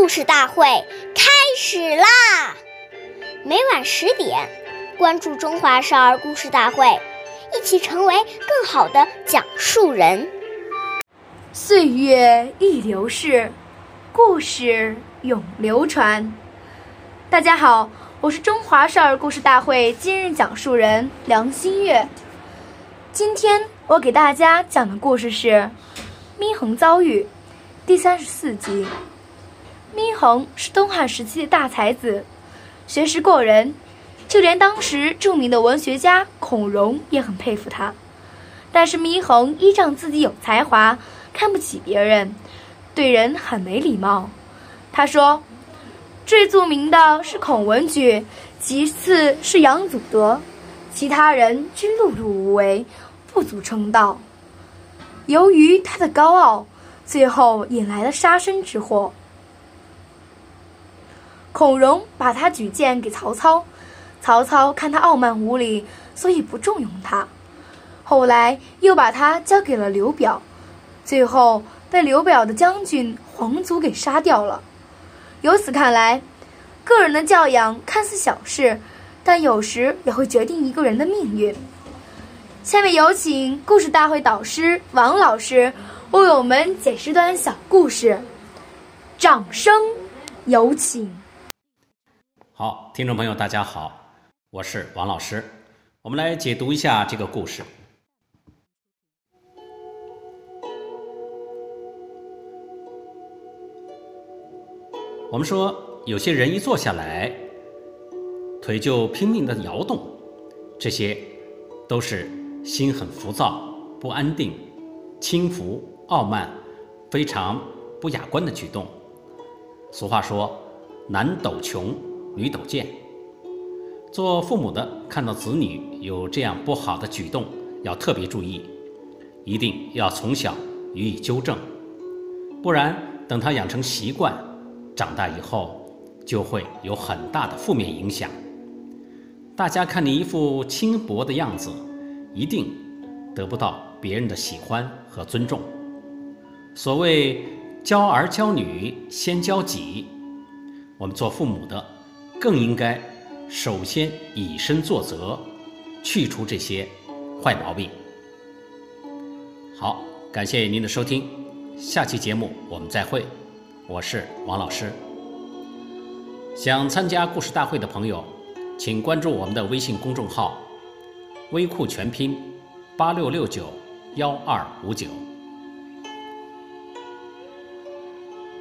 故事大会开始啦！每晚十点，关注《中华少儿故事大会》，一起成为更好的讲述人。岁月易流逝，故事永流传。大家好，我是中华少儿故事大会今日讲述人梁新月。今天我给大家讲的故事是《祢衡遭遇》第三十四集。祢衡是东汉时期的大才子，学识过人，就连当时著名的文学家孔融也很佩服他。但是祢衡依仗自己有才华，看不起别人，对人很没礼貌。他说：“最著名的是孔文举，其次是杨祖德，其他人均碌碌无为，不足称道。”由于他的高傲，最后引来了杀身之祸。孔融把他举荐给曹操，曹操看他傲慢无礼，所以不重用他。后来又把他交给了刘表，最后被刘表的将军黄祖给杀掉了。由此看来，个人的教养看似小事，但有时也会决定一个人的命运。下面有请故事大会导师王老师为我们解释段小故事，掌声有请。好，听众朋友，大家好，我是王老师。我们来解读一下这个故事。我们说，有些人一坐下来，腿就拼命的摇动，这些都是心很浮躁、不安定、轻浮、傲慢、非常不雅观的举动。俗话说：“男抖穷。”女斗剑，做父母的看到子女有这样不好的举动，要特别注意，一定要从小予以纠正，不然等他养成习惯，长大以后就会有很大的负面影响。大家看你一副轻薄的样子，一定得不到别人的喜欢和尊重。所谓教儿教女先教己，我们做父母的。更应该首先以身作则，去除这些坏毛病。好，感谢您的收听，下期节目我们再会，我是王老师。想参加故事大会的朋友，请关注我们的微信公众号“微库全拼八六六九幺二五九”。